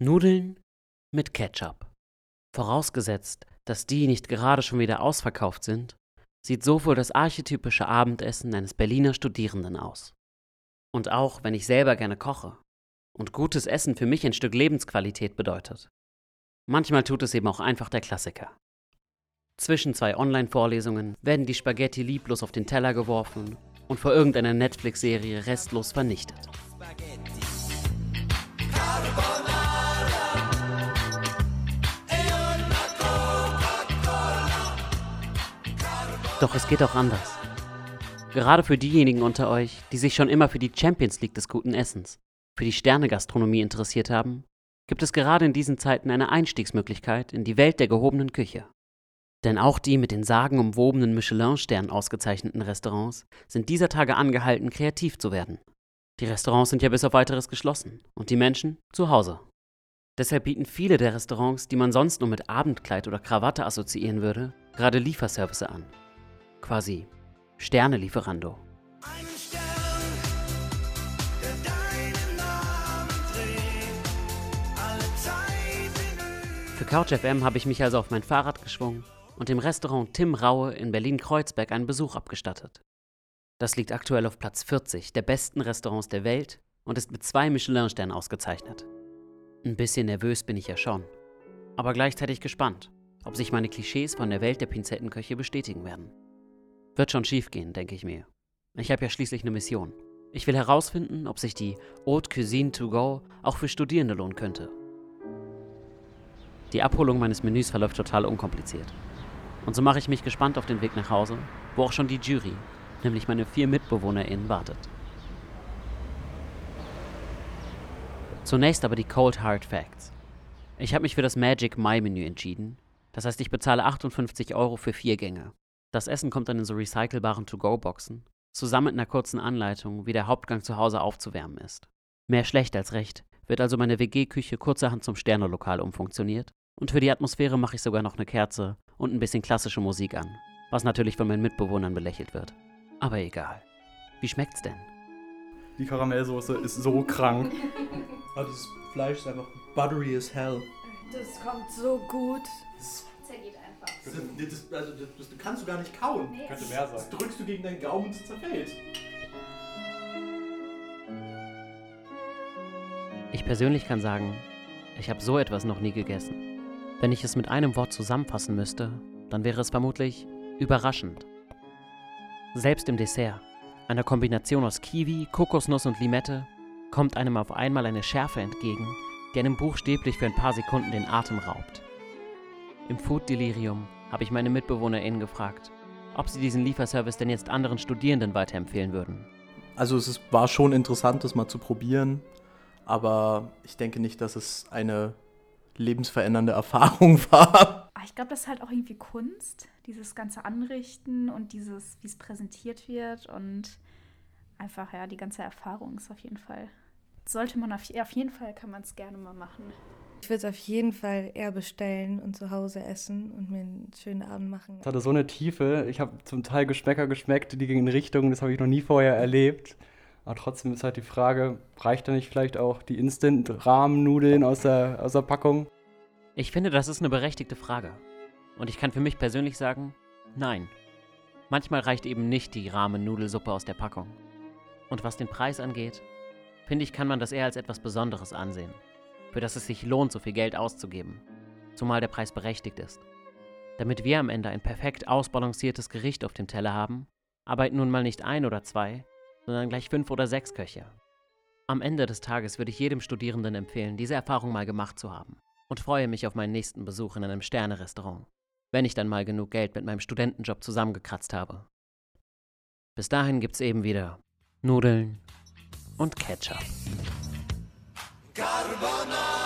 Nudeln mit Ketchup. Vorausgesetzt, dass die nicht gerade schon wieder ausverkauft sind, sieht so wohl das archetypische Abendessen eines Berliner Studierenden aus. Und auch wenn ich selber gerne koche und gutes Essen für mich ein Stück Lebensqualität bedeutet, manchmal tut es eben auch einfach der Klassiker. Zwischen zwei Online-Vorlesungen werden die Spaghetti lieblos auf den Teller geworfen und vor irgendeiner Netflix-Serie restlos vernichtet. Doch es geht auch anders. Gerade für diejenigen unter euch, die sich schon immer für die Champions League des guten Essens, für die Sternegastronomie interessiert haben, gibt es gerade in diesen Zeiten eine Einstiegsmöglichkeit in die Welt der gehobenen Küche. Denn auch die mit den sagenumwobenen Michelin-Sternen ausgezeichneten Restaurants sind dieser Tage angehalten, kreativ zu werden. Die Restaurants sind ja bis auf weiteres geschlossen und die Menschen zu Hause. Deshalb bieten viele der Restaurants, die man sonst nur mit Abendkleid oder Krawatte assoziieren würde, gerade Lieferservice an. Quasi Sterne-Lieferando. Für CouchFM habe ich mich also auf mein Fahrrad geschwungen und dem Restaurant Tim Raue in Berlin-Kreuzberg einen Besuch abgestattet. Das liegt aktuell auf Platz 40 der besten Restaurants der Welt und ist mit zwei Michelin-Sternen ausgezeichnet. Ein bisschen nervös bin ich ja schon, aber gleichzeitig gespannt, ob sich meine Klischees von der Welt der Pinzettenköche bestätigen werden. Wird schon schief gehen, denke ich mir. Ich habe ja schließlich eine Mission. Ich will herausfinden, ob sich die Haute Cuisine to go auch für Studierende lohnen könnte. Die Abholung meines Menüs verläuft total unkompliziert. Und so mache ich mich gespannt auf den Weg nach Hause, wo auch schon die Jury, nämlich meine vier MitbewohnerInnen, wartet. Zunächst aber die Cold Hard Facts. Ich habe mich für das Magic My Menü entschieden. Das heißt, ich bezahle 58 Euro für vier Gänge. Das Essen kommt dann in so recycelbaren To-Go-Boxen, zusammen mit einer kurzen Anleitung, wie der Hauptgang zu Hause aufzuwärmen ist. Mehr schlecht als recht wird also meine WG-Küche kurzerhand zum Sternelokal umfunktioniert und für die Atmosphäre mache ich sogar noch eine Kerze und ein bisschen klassische Musik an, was natürlich von meinen Mitbewohnern belächelt wird. Aber egal. Wie schmeckt's denn? Die Karamellsoße ist so krank. Aber das Fleisch ist einfach buttery as hell. Das kommt so gut. Das, einfach. Das, das, also, das, das kannst du gar nicht kauen. Nee. Könnte mehr Das sein. drückst du gegen deinen Gaumen und es zerfällt. Ich persönlich kann sagen, ich habe so etwas noch nie gegessen. Wenn ich es mit einem Wort zusammenfassen müsste, dann wäre es vermutlich überraschend. Selbst im Dessert, einer Kombination aus Kiwi, Kokosnuss und Limette, kommt einem auf einmal eine Schärfe entgegen, die einem buchstäblich für ein paar Sekunden den Atem raubt. Im Food Delirium habe ich meine MitbewohnerInnen gefragt, ob sie diesen Lieferservice denn jetzt anderen Studierenden weiterempfehlen würden. Also es ist, war schon interessant, das mal zu probieren. Aber ich denke nicht, dass es eine lebensverändernde Erfahrung war. Aber ich glaube, das ist halt auch irgendwie Kunst, dieses ganze Anrichten und dieses, wie es präsentiert wird und einfach, ja, die ganze Erfahrung ist auf jeden Fall. Sollte man auf, auf jeden Fall, kann man es gerne mal machen. Ich würde es auf jeden Fall eher bestellen und zu Hause essen und mir einen schönen Abend machen. Es hatte so eine Tiefe. Ich habe zum Teil Geschmäcker geschmeckt, die gingen in Richtungen, das habe ich noch nie vorher erlebt. Aber trotzdem ist halt die Frage, reicht da nicht vielleicht auch die Instant-Rahmennudeln aus der, aus der Packung? Ich finde, das ist eine berechtigte Frage. Und ich kann für mich persönlich sagen, nein. Manchmal reicht eben nicht die Ramen-Nudelsuppe aus der Packung. Und was den Preis angeht, finde ich, kann man das eher als etwas Besonderes ansehen, für das es sich lohnt, so viel Geld auszugeben, zumal der Preis berechtigt ist. Damit wir am Ende ein perfekt ausbalanciertes Gericht auf dem Teller haben, arbeiten nun mal nicht ein oder zwei, sondern gleich fünf oder sechs Köche. Am Ende des Tages würde ich jedem Studierenden empfehlen, diese Erfahrung mal gemacht zu haben und freue mich auf meinen nächsten Besuch in einem Sterne-Restaurant, wenn ich dann mal genug Geld mit meinem Studentenjob zusammengekratzt habe. Bis dahin gibt's eben wieder Nudeln und Ketchup. Carbonara